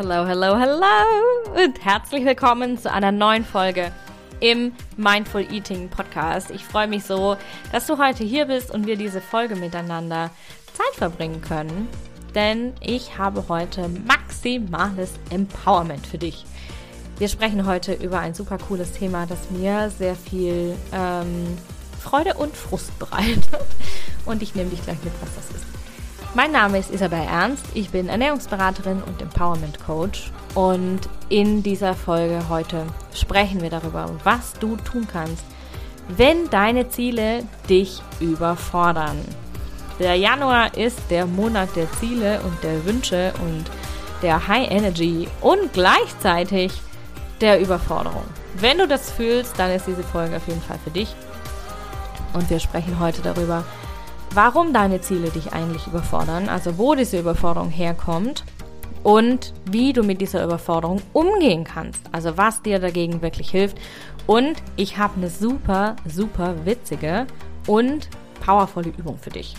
Hello, hello, hello und herzlich willkommen zu einer neuen Folge im Mindful Eating Podcast. Ich freue mich so, dass du heute hier bist und wir diese Folge miteinander Zeit verbringen können, denn ich habe heute maximales Empowerment für dich. Wir sprechen heute über ein super cooles Thema, das mir sehr viel ähm, Freude und Frust bereitet. Und ich nehme dich gleich mit, was das ist. Mein Name ist Isabel Ernst. Ich bin Ernährungsberaterin und Empowerment Coach. Und in dieser Folge heute sprechen wir darüber, was du tun kannst, wenn deine Ziele dich überfordern. Der Januar ist der Monat der Ziele und der Wünsche und der High Energy und gleichzeitig der Überforderung. Wenn du das fühlst, dann ist diese Folge auf jeden Fall für dich. Und wir sprechen heute darüber, warum deine Ziele dich eigentlich überfordern, also wo diese Überforderung herkommt und wie du mit dieser Überforderung umgehen kannst, also was dir dagegen wirklich hilft. Und ich habe eine super, super witzige und powervolle Übung für dich.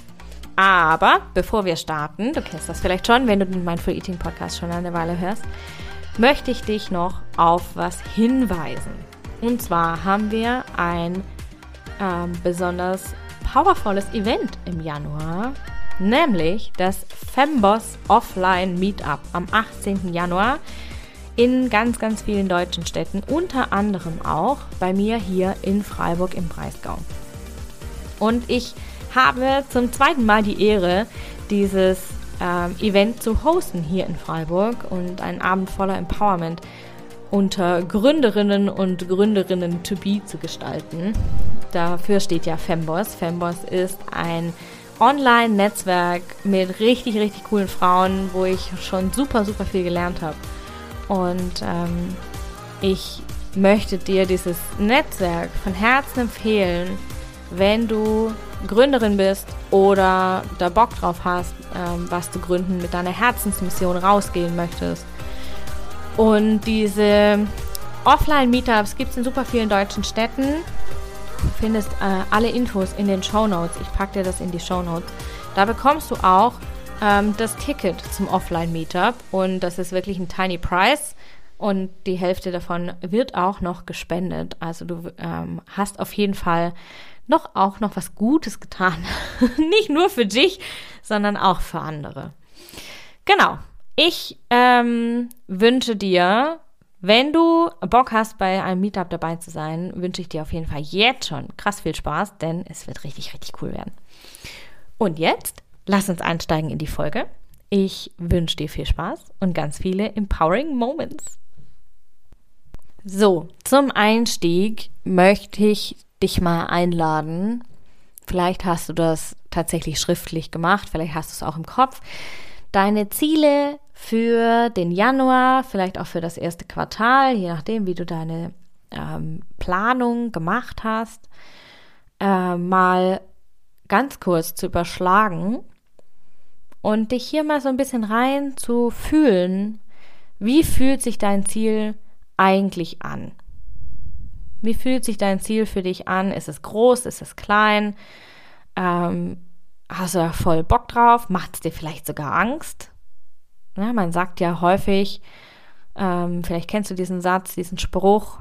Aber bevor wir starten, du kennst das vielleicht schon, wenn du den Mindful Eating Podcast schon eine Weile hörst, möchte ich dich noch auf was hinweisen. Und zwar haben wir ein ähm, besonders powervolles Event im Januar, nämlich das Femboss Offline Meetup am 18. Januar in ganz, ganz vielen deutschen Städten, unter anderem auch bei mir hier in Freiburg im Breisgau. Und ich habe zum zweiten Mal die Ehre, dieses ähm, Event zu hosten hier in Freiburg und einen Abend voller Empowerment unter Gründerinnen und Gründerinnen to be zu gestalten. Dafür steht ja Femboss. Femboss ist ein Online-Netzwerk mit richtig, richtig coolen Frauen, wo ich schon super, super viel gelernt habe. Und ähm, ich möchte dir dieses Netzwerk von Herzen empfehlen, wenn du Gründerin bist oder da Bock drauf hast, ähm, was zu gründen, mit deiner Herzensmission rausgehen möchtest. Und diese Offline-Meetups gibt es in super vielen deutschen Städten. Du findest äh, alle Infos in den Show Notes. Ich packe dir das in die Show Notes. Da bekommst du auch ähm, das Ticket zum Offline-Meetup und das ist wirklich ein tiny price und die Hälfte davon wird auch noch gespendet. Also du ähm, hast auf jeden Fall noch auch noch was Gutes getan. Nicht nur für dich, sondern auch für andere. Genau. Ich ähm, wünsche dir, wenn du Bock hast, bei einem Meetup dabei zu sein, wünsche ich dir auf jeden Fall jetzt schon krass viel Spaß, denn es wird richtig, richtig cool werden. Und jetzt lass uns einsteigen in die Folge. Ich wünsche dir viel Spaß und ganz viele empowering Moments. So, zum Einstieg möchte ich dich mal einladen. Vielleicht hast du das tatsächlich schriftlich gemacht, vielleicht hast du es auch im Kopf. Deine Ziele für den Januar, vielleicht auch für das erste Quartal, je nachdem, wie du deine ähm, Planung gemacht hast, äh, mal ganz kurz zu überschlagen und dich hier mal so ein bisschen rein zu fühlen, wie fühlt sich dein Ziel eigentlich an? Wie fühlt sich dein Ziel für dich an? Ist es groß? Ist es klein? Ähm, hast du da voll Bock drauf? Macht es dir vielleicht sogar Angst? Ja, man sagt ja häufig, ähm, vielleicht kennst du diesen Satz, diesen Spruch,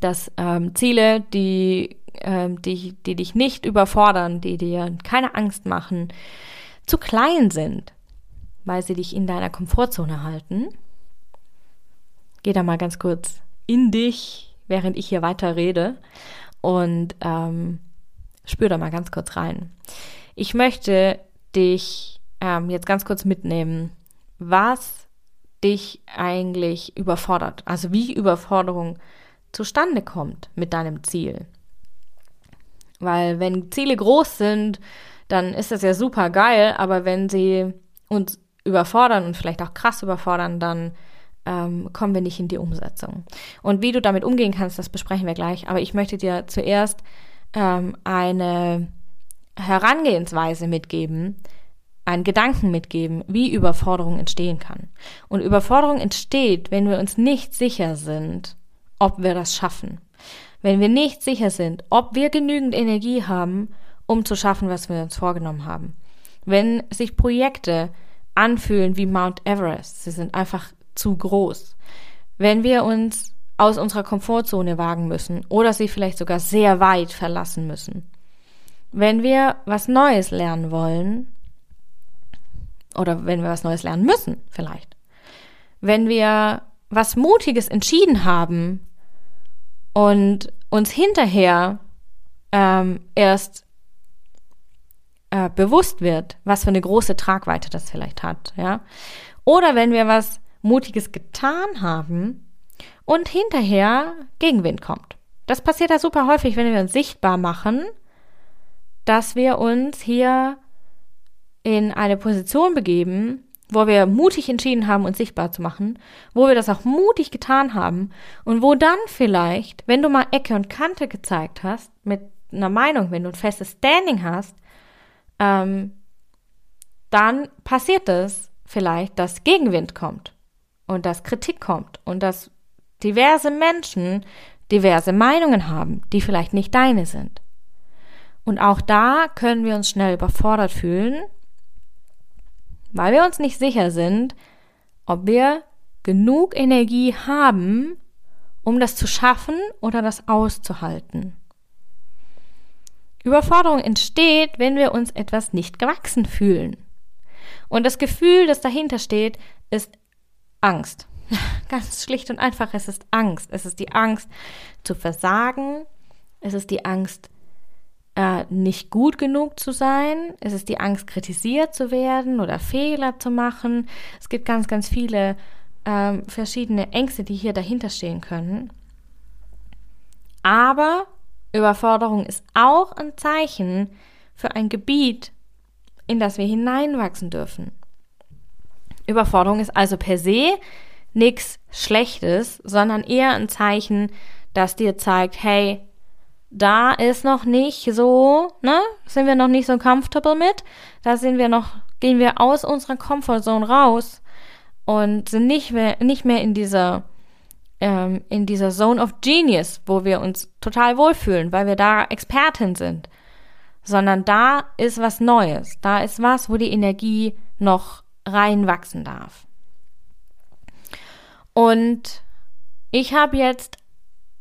dass ähm, Ziele, die, ähm, die, die dich nicht überfordern, die dir keine Angst machen, zu klein sind, weil sie dich in deiner Komfortzone halten. Geh da mal ganz kurz in dich während ich hier weiter rede und ähm, spür da mal ganz kurz rein. Ich möchte dich ähm, jetzt ganz kurz mitnehmen, was dich eigentlich überfordert, also wie Überforderung zustande kommt mit deinem Ziel. Weil wenn Ziele groß sind, dann ist das ja super geil, aber wenn sie uns überfordern und vielleicht auch krass überfordern, dann ähm, kommen wir nicht in die Umsetzung. Und wie du damit umgehen kannst, das besprechen wir gleich. Aber ich möchte dir zuerst ähm, eine Herangehensweise mitgeben, einen Gedanken mitgeben, wie Überforderung entstehen kann. Und Überforderung entsteht, wenn wir uns nicht sicher sind, ob wir das schaffen. Wenn wir nicht sicher sind, ob wir genügend Energie haben, um zu schaffen, was wir uns vorgenommen haben. Wenn sich Projekte anfühlen wie Mount Everest, sie sind einfach zu groß. Wenn wir uns aus unserer Komfortzone wagen müssen oder sie vielleicht sogar sehr weit verlassen müssen. Wenn wir was Neues lernen wollen oder wenn wir was Neues lernen müssen vielleicht. Wenn wir was Mutiges entschieden haben und uns hinterher ähm, erst äh, bewusst wird, was für eine große Tragweite das vielleicht hat, ja. Oder wenn wir was Mutiges getan haben und hinterher Gegenwind kommt. Das passiert ja super häufig, wenn wir uns sichtbar machen, dass wir uns hier in eine Position begeben, wo wir mutig entschieden haben, uns sichtbar zu machen, wo wir das auch mutig getan haben und wo dann vielleicht, wenn du mal Ecke und Kante gezeigt hast, mit einer Meinung, wenn du ein festes Standing hast, ähm, dann passiert es vielleicht, dass Gegenwind kommt und dass Kritik kommt und dass diverse Menschen diverse Meinungen haben, die vielleicht nicht deine sind. Und auch da können wir uns schnell überfordert fühlen, weil wir uns nicht sicher sind, ob wir genug Energie haben, um das zu schaffen oder das auszuhalten. Überforderung entsteht, wenn wir uns etwas nicht gewachsen fühlen. Und das Gefühl, das dahinter steht, ist Angst. Ganz schlicht und einfach, es ist Angst. Es ist die Angst zu versagen. Es ist die Angst, äh, nicht gut genug zu sein. Es ist die Angst, kritisiert zu werden oder Fehler zu machen. Es gibt ganz, ganz viele äh, verschiedene Ängste, die hier dahinter stehen können. Aber Überforderung ist auch ein Zeichen für ein Gebiet, in das wir hineinwachsen dürfen. Überforderung ist also per se nichts Schlechtes, sondern eher ein Zeichen, das dir zeigt, hey, da ist noch nicht so, ne, sind wir noch nicht so comfortable mit, da sind wir noch, gehen wir aus unserer Comfortzone raus und sind nicht mehr, nicht mehr in dieser ähm, in dieser Zone of Genius, wo wir uns total wohlfühlen, weil wir da Expertin sind, sondern da ist was Neues, da ist was, wo die Energie noch reinwachsen darf. Und ich habe jetzt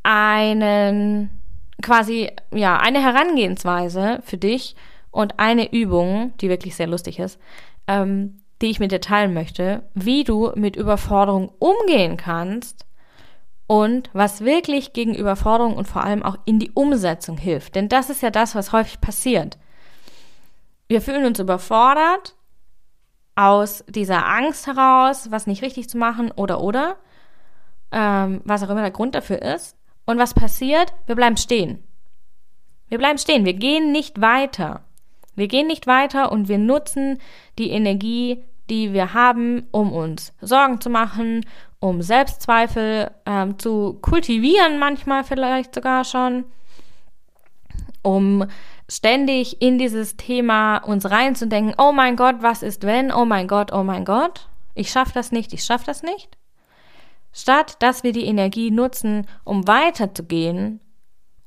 einen quasi ja eine Herangehensweise für dich und eine Übung, die wirklich sehr lustig ist, ähm, die ich mit dir teilen möchte, wie du mit Überforderung umgehen kannst, und was wirklich gegen Überforderung und vor allem auch in die Umsetzung hilft. Denn das ist ja das, was häufig passiert. Wir fühlen uns überfordert aus dieser Angst heraus, was nicht richtig zu machen oder oder, ähm, was auch immer der Grund dafür ist. Und was passiert? Wir bleiben stehen. Wir bleiben stehen, wir gehen nicht weiter. Wir gehen nicht weiter und wir nutzen die Energie, die wir haben, um uns Sorgen zu machen, um Selbstzweifel ähm, zu kultivieren, manchmal vielleicht sogar schon, um ständig in dieses Thema uns reinzudenken, oh mein Gott, was ist wenn, oh mein Gott, oh mein Gott, ich schaffe das nicht, ich schaffe das nicht. Statt dass wir die Energie nutzen, um weiterzugehen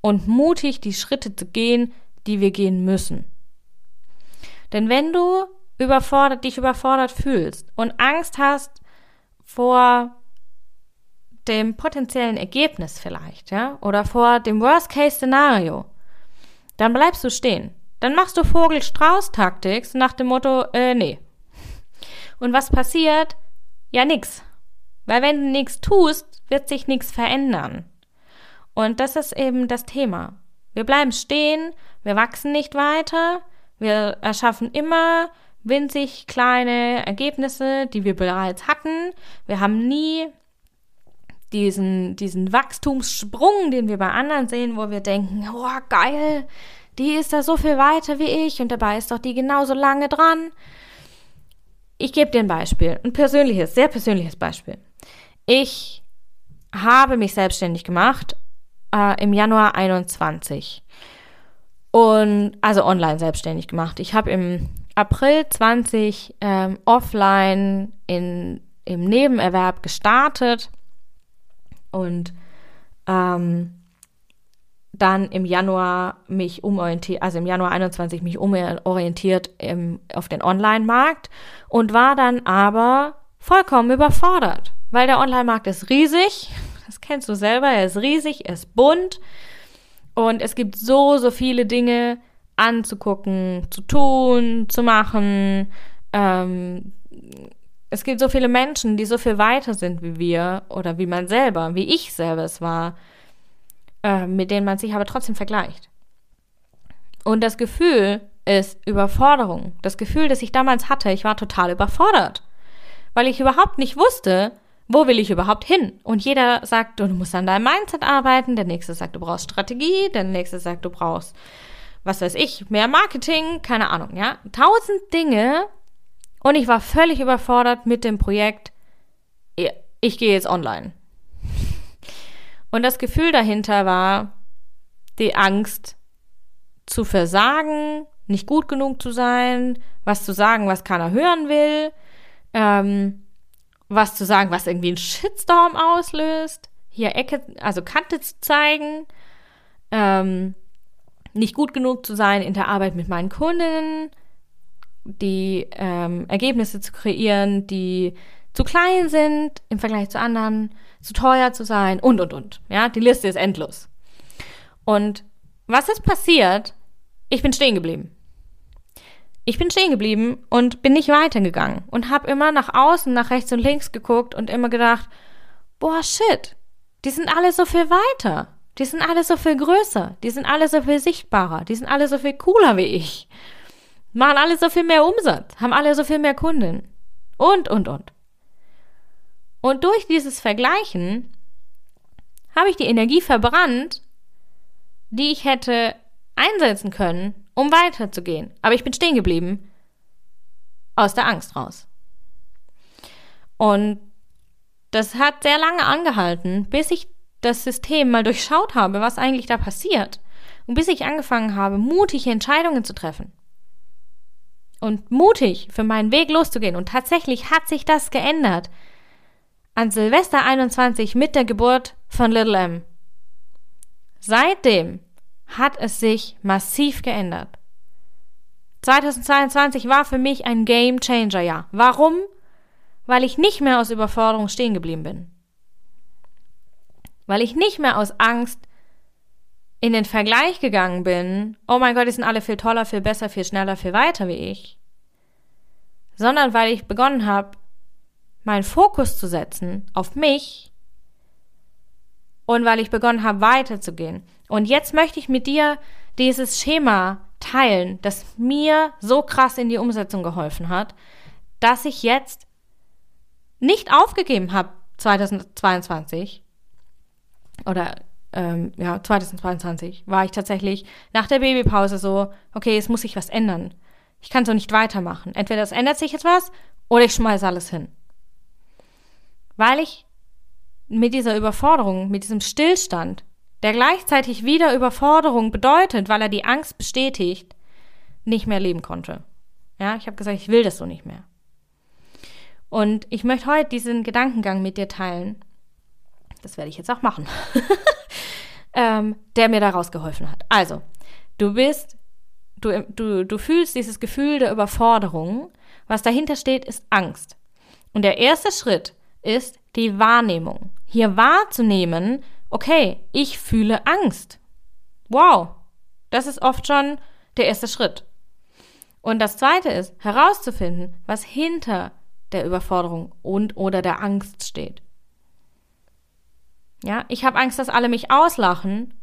und mutig die Schritte zu gehen, die wir gehen müssen. Denn wenn du überfordert, dich überfordert fühlst und Angst hast vor dem potenziellen Ergebnis vielleicht, ja, oder vor dem Worst-Case-Szenario, dann bleibst du stehen. Dann machst du Vogel-Strauß-Taktik nach dem Motto, äh, nee. Und was passiert? Ja, nix. Weil wenn du nichts tust, wird sich nichts verändern. Und das ist eben das Thema. Wir bleiben stehen, wir wachsen nicht weiter, wir erschaffen immer winzig kleine Ergebnisse, die wir bereits hatten. Wir haben nie diesen, diesen Wachstumssprung, den wir bei anderen sehen, wo wir denken, oh geil, die ist da so viel weiter wie ich und dabei ist doch die genauso lange dran. Ich gebe dir ein Beispiel, ein persönliches, sehr persönliches Beispiel. Ich habe mich selbstständig gemacht äh, im Januar 21 und also online selbstständig gemacht. Ich habe im April 20 ähm, offline in, im Nebenerwerb gestartet und ähm, dann im Januar mich umorientiert, also im Januar 21 mich umorientiert im, auf den Online-Markt und war dann aber vollkommen überfordert. Weil der Online-Markt ist riesig. Das kennst du selber. Er ist riesig, er ist bunt. Und es gibt so, so viele Dinge anzugucken, zu tun, zu machen. Ähm, es gibt so viele Menschen, die so viel weiter sind wie wir oder wie man selber, wie ich selber es war, äh, mit denen man sich aber trotzdem vergleicht. Und das Gefühl ist Überforderung. Das Gefühl, das ich damals hatte, ich war total überfordert, weil ich überhaupt nicht wusste, wo will ich überhaupt hin? Und jeder sagt, du musst an deinem Mindset arbeiten, der nächste sagt, du brauchst Strategie, der nächste sagt, du brauchst, was weiß ich, mehr Marketing, keine Ahnung, ja. Tausend Dinge, und ich war völlig überfordert mit dem Projekt, ich gehe jetzt online. Und das Gefühl dahinter war die Angst zu versagen, nicht gut genug zu sein, was zu sagen, was keiner hören will, ähm, was zu sagen, was irgendwie einen Shitstorm auslöst, hier Ecke, also Kante zu zeigen, ähm, nicht gut genug zu sein in der Arbeit mit meinen Kundinnen, die ähm, Ergebnisse zu kreieren, die zu klein sind im Vergleich zu anderen, zu teuer zu sein und, und, und. Ja, die Liste ist endlos. Und was ist passiert? Ich bin stehen geblieben. Ich bin stehen geblieben und bin nicht weitergegangen und habe immer nach außen, nach rechts und links geguckt und immer gedacht, boah, shit, die sind alle so viel weiter. Die sind alle so viel größer. Die sind alle so viel sichtbarer. Die sind alle so viel cooler wie ich machen alle so viel mehr Umsatz, haben alle so viel mehr Kunden und, und, und. Und durch dieses Vergleichen habe ich die Energie verbrannt, die ich hätte einsetzen können, um weiterzugehen. Aber ich bin stehen geblieben aus der Angst raus. Und das hat sehr lange angehalten, bis ich das System mal durchschaut habe, was eigentlich da passiert. Und bis ich angefangen habe, mutige Entscheidungen zu treffen und mutig für meinen Weg loszugehen. Und tatsächlich hat sich das geändert. An Silvester 21 mit der Geburt von Little M. Seitdem hat es sich massiv geändert. 2022 war für mich ein Game Changer ja. Warum? Weil ich nicht mehr aus Überforderung stehen geblieben bin. Weil ich nicht mehr aus Angst in den Vergleich gegangen bin, oh mein Gott, die sind alle viel toller, viel besser, viel schneller, viel weiter wie ich, sondern weil ich begonnen habe, meinen Fokus zu setzen auf mich und weil ich begonnen habe, weiterzugehen. Und jetzt möchte ich mit dir dieses Schema teilen, das mir so krass in die Umsetzung geholfen hat, dass ich jetzt nicht aufgegeben habe 2022 oder ähm, ja, 2022 war ich tatsächlich nach der Babypause so, okay, es muss sich was ändern. Ich kann so nicht weitermachen. Entweder es ändert sich jetzt was oder ich schmeiße alles hin. Weil ich mit dieser Überforderung, mit diesem Stillstand, der gleichzeitig wieder Überforderung bedeutet, weil er die Angst bestätigt, nicht mehr leben konnte. Ja, ich habe gesagt, ich will das so nicht mehr. Und ich möchte heute diesen Gedankengang mit dir teilen. Das werde ich jetzt auch machen. ähm, der mir daraus geholfen hat. Also, du bist, du, du, du fühlst dieses Gefühl der Überforderung. Was dahinter steht, ist Angst. Und der erste Schritt ist die Wahrnehmung. Hier wahrzunehmen, okay, ich fühle Angst. Wow, das ist oft schon der erste Schritt. Und das zweite ist herauszufinden, was hinter der Überforderung und oder der Angst steht. Ja, ich habe Angst, dass alle mich auslachen.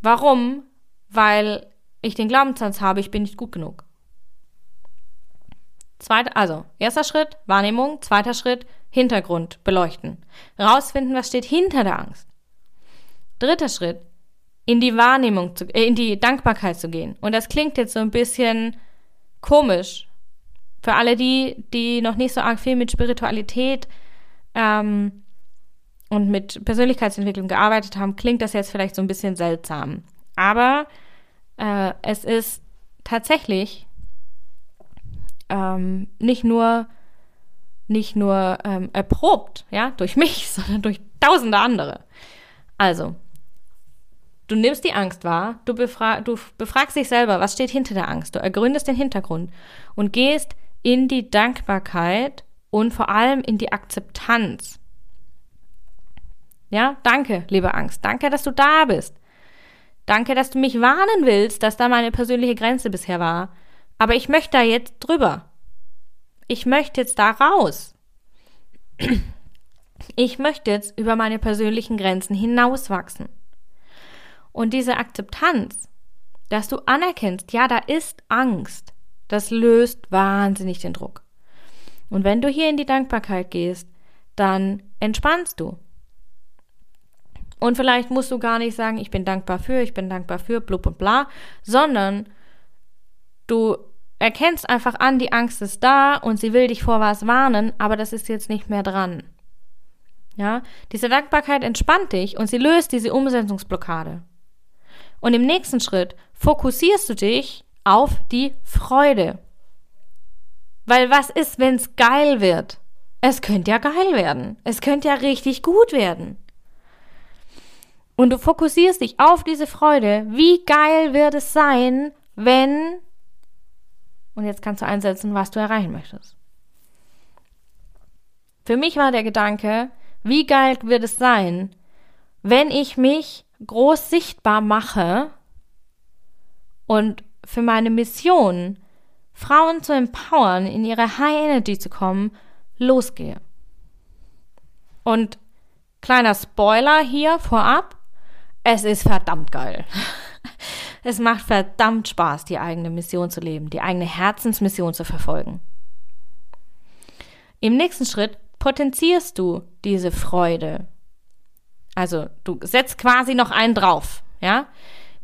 Warum? Weil ich den Glaubenssatz habe, ich bin nicht gut genug. Zweiter, also, erster Schritt, Wahrnehmung. Zweiter Schritt, Hintergrund beleuchten. Rausfinden, was steht hinter der Angst. Dritter Schritt, in die Wahrnehmung, zu, äh, in die Dankbarkeit zu gehen. Und das klingt jetzt so ein bisschen komisch. Für alle die, die noch nicht so arg viel mit Spiritualität ähm, und mit Persönlichkeitsentwicklung gearbeitet haben, klingt das jetzt vielleicht so ein bisschen seltsam. Aber äh, es ist tatsächlich ähm, nicht nur nicht nur ähm, erprobt, ja, durch mich, sondern durch tausende andere. Also, du nimmst die Angst wahr, du, befra du befragst dich selber, was steht hinter der Angst, du ergründest den Hintergrund und gehst in die Dankbarkeit und vor allem in die Akzeptanz. Ja, danke, liebe Angst. Danke, dass du da bist. Danke, dass du mich warnen willst, dass da meine persönliche Grenze bisher war. Aber ich möchte da jetzt drüber. Ich möchte jetzt da raus. Ich möchte jetzt über meine persönlichen Grenzen hinauswachsen. Und diese Akzeptanz, dass du anerkennst, ja, da ist Angst, das löst wahnsinnig den Druck. Und wenn du hier in die Dankbarkeit gehst, dann entspannst du. Und vielleicht musst du gar nicht sagen, ich bin dankbar für, ich bin dankbar für, blub und bla, sondern du erkennst einfach an, die Angst ist da und sie will dich vor was warnen, aber das ist jetzt nicht mehr dran. Ja, diese Dankbarkeit entspannt dich und sie löst diese Umsetzungsblockade. Und im nächsten Schritt fokussierst du dich auf die Freude. Weil was ist, wenn es geil wird? Es könnte ja geil werden. Es könnte ja richtig gut werden. Und du fokussierst dich auf diese Freude. Wie geil wird es sein, wenn. Und jetzt kannst du einsetzen, was du erreichen möchtest. Für mich war der Gedanke, wie geil wird es sein, wenn ich mich groß sichtbar mache und für meine Mission, Frauen zu empowern, in ihre High Energy zu kommen, losgehe. Und kleiner Spoiler hier vorab, es ist verdammt geil. Es macht verdammt Spaß, die eigene Mission zu leben, die eigene Herzensmission zu verfolgen. Im nächsten Schritt potenzierst du diese Freude. Also du setzt quasi noch einen drauf, ja?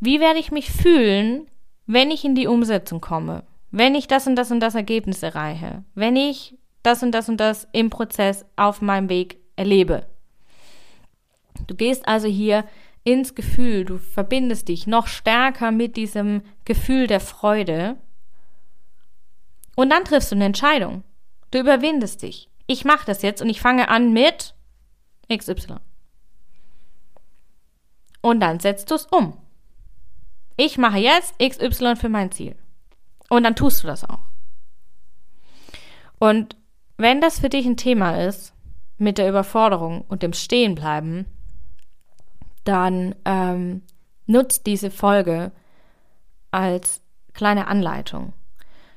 Wie werde ich mich fühlen, wenn ich in die Umsetzung komme? Wenn ich das und das und das Ergebnis erreiche? Wenn ich das und das und das im Prozess auf meinem Weg erlebe? Du gehst also hier ins Gefühl, du verbindest dich noch stärker mit diesem Gefühl der Freude und dann triffst du eine Entscheidung. Du überwindest dich ich mache das jetzt und ich fange an mit XY. Und dann setzt du es um. Ich mache jetzt XY für mein Ziel. Und dann tust du das auch. Und wenn das für dich ein Thema ist, mit der Überforderung und dem Stehenbleiben, dann ähm, nutzt diese Folge als kleine Anleitung.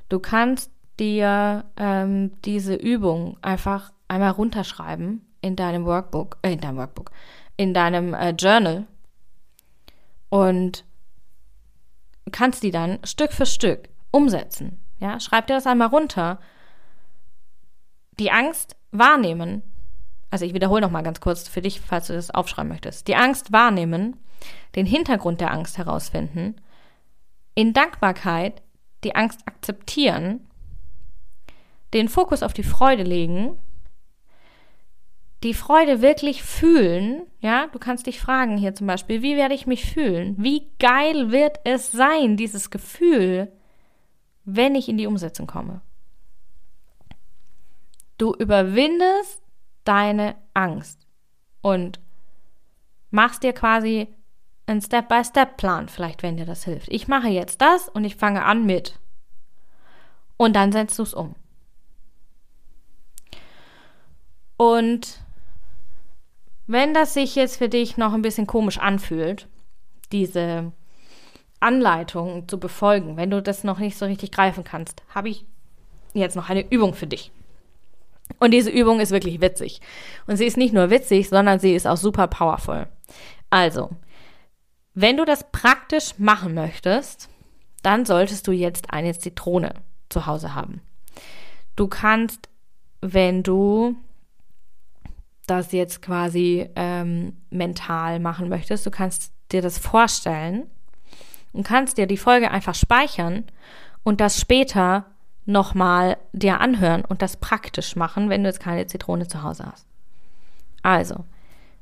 Du kannst dir ähm, diese Übung einfach einmal runterschreiben in deinem Workbook, äh, in deinem Workbook, in deinem äh, Journal und kannst die dann Stück für Stück umsetzen. Ja, schreib dir das einmal runter. Die Angst wahrnehmen. Also ich wiederhole noch mal ganz kurz für dich, falls du das aufschreiben möchtest. Die Angst wahrnehmen, den Hintergrund der Angst herausfinden, in Dankbarkeit die Angst akzeptieren den Fokus auf die Freude legen, die Freude wirklich fühlen, ja, du kannst dich fragen hier zum Beispiel, wie werde ich mich fühlen? Wie geil wird es sein, dieses Gefühl, wenn ich in die Umsetzung komme? Du überwindest deine Angst und machst dir quasi einen Step-by-Step-Plan, vielleicht wenn dir das hilft. Ich mache jetzt das und ich fange an mit. Und dann setzt du es um. Und wenn das sich jetzt für dich noch ein bisschen komisch anfühlt, diese Anleitung zu befolgen, wenn du das noch nicht so richtig greifen kannst, habe ich jetzt noch eine Übung für dich. Und diese Übung ist wirklich witzig. Und sie ist nicht nur witzig, sondern sie ist auch super powerful. Also, wenn du das praktisch machen möchtest, dann solltest du jetzt eine Zitrone zu Hause haben. Du kannst, wenn du das jetzt quasi ähm, mental machen möchtest, du kannst dir das vorstellen und kannst dir die Folge einfach speichern und das später nochmal dir anhören und das praktisch machen, wenn du jetzt keine Zitrone zu Hause hast. Also,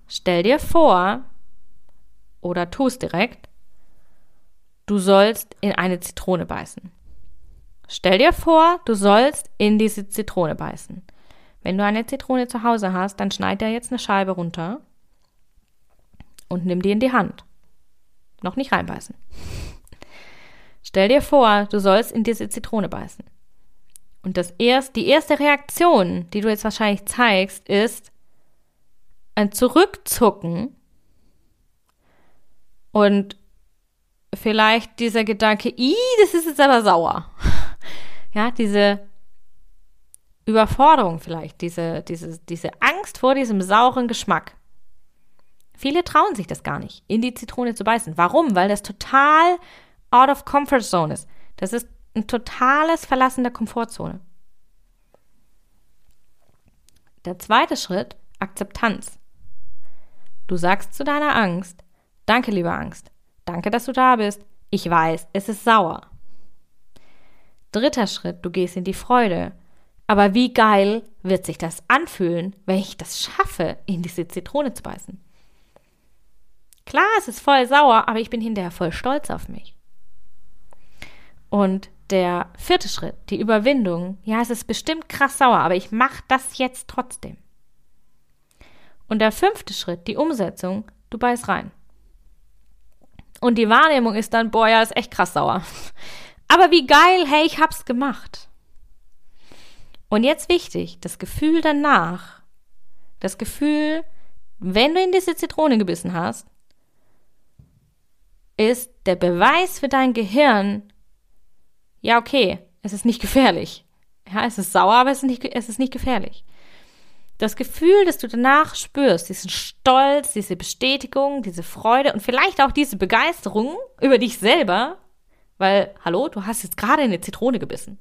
stell dir vor oder tu es direkt, du sollst in eine Zitrone beißen. Stell dir vor, du sollst in diese Zitrone beißen. Wenn du eine Zitrone zu Hause hast, dann schneid dir jetzt eine Scheibe runter und nimm die in die Hand. Noch nicht reinbeißen. Stell dir vor, du sollst in diese Zitrone beißen. Und das erst, die erste Reaktion, die du jetzt wahrscheinlich zeigst, ist ein Zurückzucken und vielleicht dieser Gedanke, i, das ist jetzt aber sauer. Ja, diese Überforderung vielleicht, diese, diese, diese Angst vor diesem sauren Geschmack. Viele trauen sich das gar nicht, in die Zitrone zu beißen. Warum? Weil das total out of comfort zone ist. Das ist ein totales Verlassen der Komfortzone. Der zweite Schritt, Akzeptanz. Du sagst zu deiner Angst, danke, liebe Angst, danke, dass du da bist, ich weiß, es ist sauer. Dritter Schritt, du gehst in die Freude. Aber wie geil wird sich das anfühlen, wenn ich das schaffe, in diese Zitrone zu beißen? Klar, es ist voll sauer, aber ich bin hinterher voll stolz auf mich. Und der vierte Schritt, die Überwindung, ja, es ist bestimmt krass sauer, aber ich mache das jetzt trotzdem. Und der fünfte Schritt, die Umsetzung, du beißt rein. Und die Wahrnehmung ist dann, boah, ja, ist echt krass sauer. Aber wie geil, hey, ich hab's gemacht. Und jetzt wichtig, das Gefühl danach, das Gefühl, wenn du in diese Zitrone gebissen hast, ist der Beweis für dein Gehirn, ja, okay, es ist nicht gefährlich. Ja, es ist sauer, aber es ist nicht, es ist nicht gefährlich. Das Gefühl, das du danach spürst, diesen Stolz, diese Bestätigung, diese Freude und vielleicht auch diese Begeisterung über dich selber, weil, hallo, du hast jetzt gerade eine Zitrone gebissen.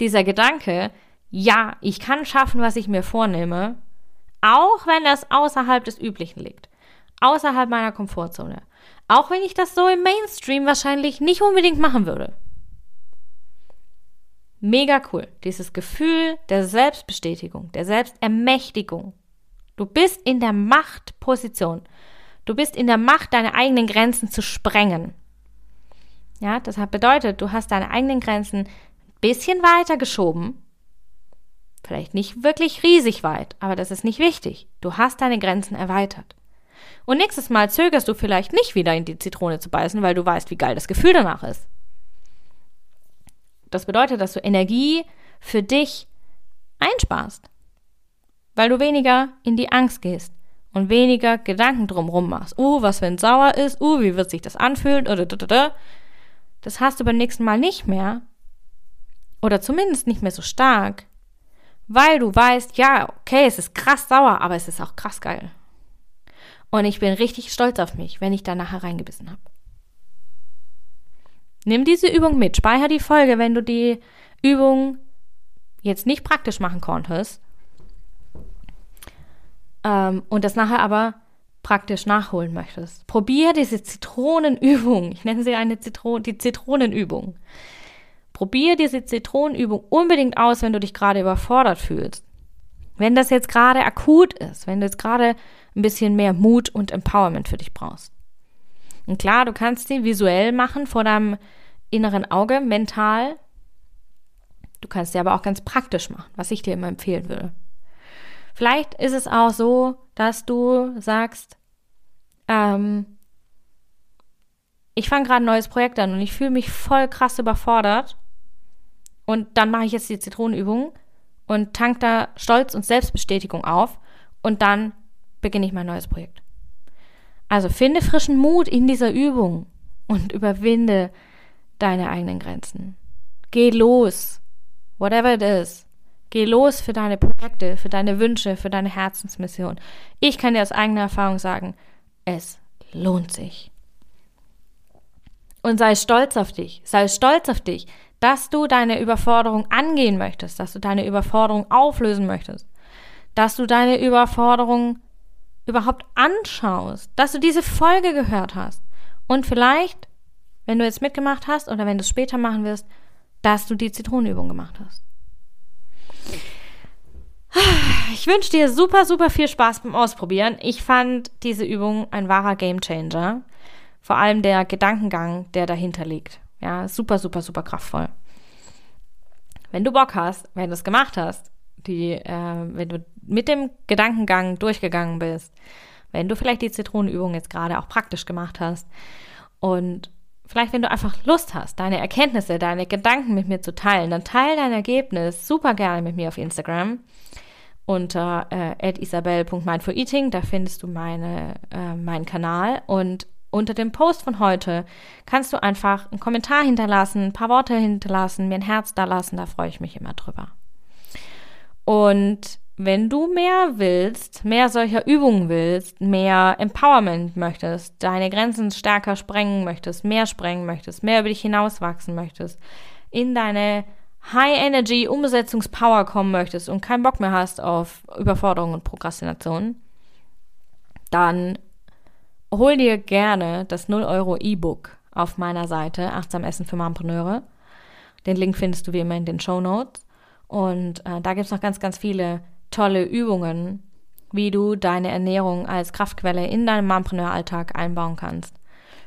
Dieser Gedanke, ja, ich kann schaffen, was ich mir vornehme, auch wenn das außerhalb des Üblichen liegt, außerhalb meiner Komfortzone, auch wenn ich das so im Mainstream wahrscheinlich nicht unbedingt machen würde. Mega cool. Dieses Gefühl der Selbstbestätigung, der Selbstermächtigung. Du bist in der Machtposition. Du bist in der Macht, deine eigenen Grenzen zu sprengen. Ja, das bedeutet, du hast deine eigenen Grenzen ein bisschen weiter geschoben. Vielleicht nicht wirklich riesig weit, aber das ist nicht wichtig. Du hast deine Grenzen erweitert. Und nächstes Mal zögerst du vielleicht nicht wieder in die Zitrone zu beißen, weil du weißt, wie geil das Gefühl danach ist. Das bedeutet, dass du Energie für dich einsparst, weil du weniger in die Angst gehst und weniger Gedanken drumherum machst. Uh, was wenn sauer ist? Uh, wie wird sich das anfühlen? Das hast du beim nächsten Mal nicht mehr. Oder zumindest nicht mehr so stark. Weil du weißt, ja, okay, es ist krass sauer, aber es ist auch krass geil. Und ich bin richtig stolz auf mich, wenn ich da nachher reingebissen habe. Nimm diese Übung mit. Speicher die Folge, wenn du die Übung jetzt nicht praktisch machen konntest. Ähm, und das nachher aber praktisch nachholen möchtest. Probier diese Zitronenübung. Ich nenne sie eine Zitron die Zitronenübung. Probier diese Zitronenübung unbedingt aus, wenn du dich gerade überfordert fühlst. Wenn das jetzt gerade akut ist, wenn du jetzt gerade ein bisschen mehr Mut und Empowerment für dich brauchst. Und klar, du kannst sie visuell machen vor deinem inneren Auge, mental. Du kannst sie aber auch ganz praktisch machen, was ich dir immer empfehlen würde. Vielleicht ist es auch so, dass du sagst, ähm, ich fange gerade ein neues Projekt an und ich fühle mich voll krass überfordert. Und dann mache ich jetzt die Zitronenübung und tank da Stolz und Selbstbestätigung auf und dann beginne ich mein neues Projekt. Also finde frischen Mut in dieser Übung und überwinde deine eigenen Grenzen. Geh los, whatever it is. Geh los für deine Projekte, für deine Wünsche, für deine Herzensmission. Ich kann dir aus eigener Erfahrung sagen, es lohnt sich. Und sei stolz auf dich, sei stolz auf dich, dass du deine Überforderung angehen möchtest, dass du deine Überforderung auflösen möchtest, dass du deine Überforderung überhaupt anschaust, dass du diese Folge gehört hast und vielleicht, wenn du jetzt mitgemacht hast oder wenn du es später machen wirst, dass du die Zitronenübung gemacht hast. Ich wünsche dir super, super viel Spaß beim Ausprobieren. Ich fand diese Übung ein wahrer Gamechanger. Vor allem der Gedankengang, der dahinter liegt. Ja, super, super, super kraftvoll. Wenn du Bock hast, wenn du es gemacht hast, die, äh, wenn du mit dem Gedankengang durchgegangen bist, wenn du vielleicht die Zitronenübung jetzt gerade auch praktisch gemacht hast und vielleicht wenn du einfach Lust hast, deine Erkenntnisse, deine Gedanken mit mir zu teilen, dann teile dein Ergebnis super gerne mit mir auf Instagram unter äh, isabel.mindfuleating. Da findest du meine, äh, meinen Kanal und unter dem Post von heute kannst du einfach einen Kommentar hinterlassen, ein paar Worte hinterlassen, mir ein Herz da lassen, da freue ich mich immer drüber. Und wenn du mehr willst, mehr solcher Übungen willst, mehr Empowerment möchtest, deine Grenzen stärker sprengen möchtest, mehr sprengen möchtest, mehr über dich hinauswachsen möchtest, in deine High Energy Umsetzungspower kommen möchtest und keinen Bock mehr hast auf Überforderung und Prokrastination, dann hol dir gerne das 0 Euro E-Book auf meiner Seite Achtsam Essen für Mompreneure. Den Link findest du wie immer in den Show Notes. Und äh, da gibt es noch ganz, ganz viele tolle Übungen, wie du deine Ernährung als Kraftquelle in deinem Mompreneur-Alltag einbauen kannst.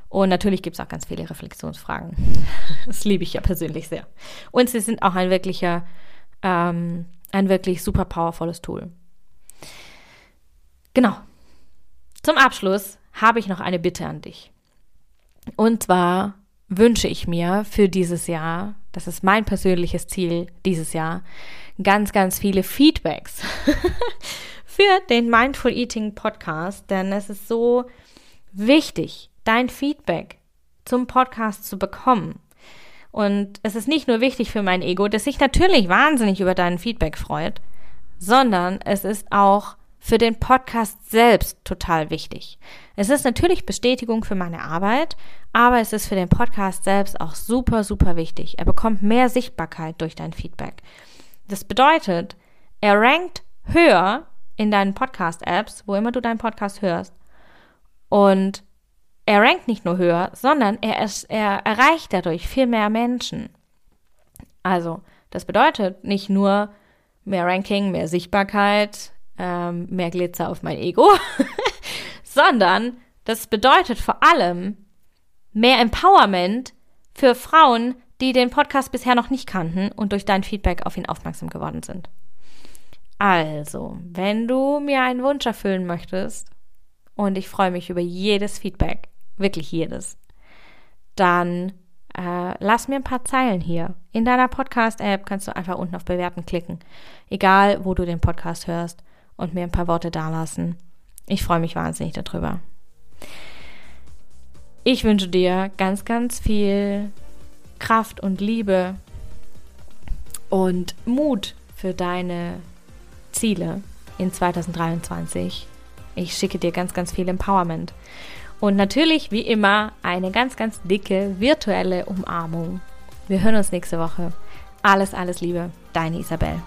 Und natürlich gibt es auch ganz viele Reflexionsfragen. Das liebe ich ja persönlich sehr. Und sie sind auch ein wirklicher, ähm, ein wirklich super powervolles Tool. Genau. Zum Abschluss habe ich noch eine Bitte an dich. Und zwar wünsche ich mir für dieses Jahr, das ist mein persönliches Ziel dieses Jahr, ganz, ganz viele Feedbacks für den Mindful Eating Podcast, denn es ist so wichtig, dein Feedback zum Podcast zu bekommen. Und es ist nicht nur wichtig für mein Ego, das sich natürlich wahnsinnig über dein Feedback freut, sondern es ist auch für den Podcast selbst total wichtig. Es ist natürlich Bestätigung für meine Arbeit, aber es ist für den Podcast selbst auch super, super wichtig. Er bekommt mehr Sichtbarkeit durch dein Feedback. Das bedeutet, er rankt höher in deinen Podcast-Apps, wo immer du deinen Podcast hörst. Und er rankt nicht nur höher, sondern er, ist, er erreicht dadurch viel mehr Menschen. Also, das bedeutet nicht nur mehr Ranking, mehr Sichtbarkeit, ähm, mehr Glitzer auf mein Ego, sondern das bedeutet vor allem mehr Empowerment für Frauen, die den Podcast bisher noch nicht kannten und durch dein Feedback auf ihn aufmerksam geworden sind. Also, wenn du mir einen Wunsch erfüllen möchtest, und ich freue mich über jedes Feedback, wirklich jedes, dann äh, lass mir ein paar Zeilen hier. In deiner Podcast-App kannst du einfach unten auf Bewerten klicken. Egal, wo du den Podcast hörst und mir ein paar Worte dalassen. Ich freue mich wahnsinnig darüber. Ich wünsche dir ganz, ganz viel Kraft und Liebe und Mut für deine Ziele in 2023. Ich schicke dir ganz, ganz viel Empowerment. Und natürlich, wie immer, eine ganz, ganz dicke virtuelle Umarmung. Wir hören uns nächste Woche. Alles, alles Liebe, deine Isabel.